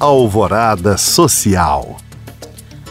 Alvorada Social.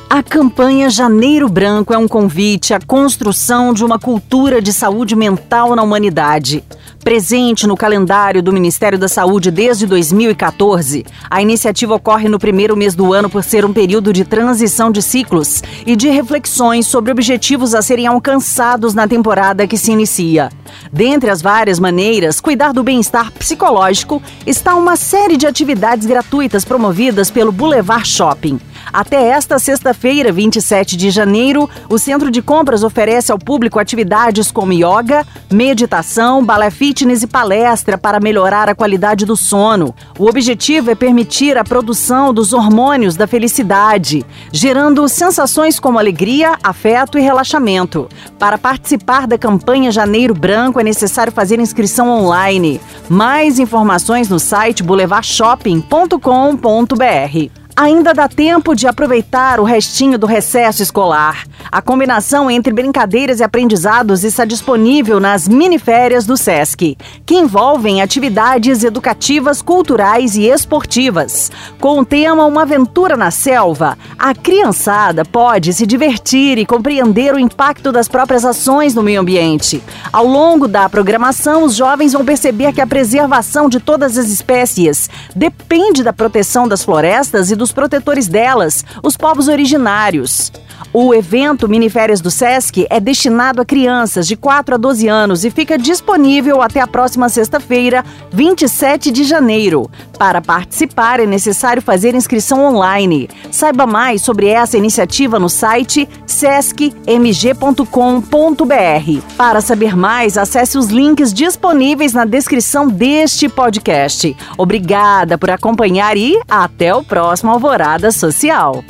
A campanha Janeiro Branco é um convite à construção de uma cultura de saúde mental na humanidade. Presente no calendário do Ministério da Saúde desde 2014, a iniciativa ocorre no primeiro mês do ano por ser um período de transição de ciclos e de reflexões sobre objetivos a serem alcançados na temporada que se inicia. Dentre as várias maneiras, cuidar do bem-estar psicológico está uma série de atividades gratuitas promovidas pelo Boulevard Shopping. Até esta sexta-feira, 27 de janeiro, o Centro de Compras oferece ao público atividades como yoga, meditação, balé fitness e palestra para melhorar a qualidade do sono. O objetivo é permitir a produção dos hormônios da felicidade, gerando sensações como alegria, afeto e relaxamento. Para participar da campanha Janeiro Branco é necessário fazer inscrição online. Mais informações no site boulevardshopping.com.br. Ainda dá tempo de aproveitar o restinho do recesso escolar. A combinação entre brincadeiras e aprendizados está disponível nas miniférias do SESC, que envolvem atividades educativas, culturais e esportivas. Com o tema Uma Aventura na Selva, a criançada pode se divertir e compreender o impacto das próprias ações no meio ambiente. Ao longo da programação, os jovens vão perceber que a preservação de todas as espécies depende da proteção das florestas e dos protetores delas, os povos originários. O evento Miniférias do Sesc é destinado a crianças de 4 a 12 anos e fica disponível até a próxima sexta-feira, 27 de janeiro. Para participar, é necessário fazer inscrição online. Saiba mais sobre essa iniciativa no site sescmg.com.br. Para saber mais, acesse os links disponíveis na descrição deste podcast. Obrigada por acompanhar e até o próximo Alvorada Social.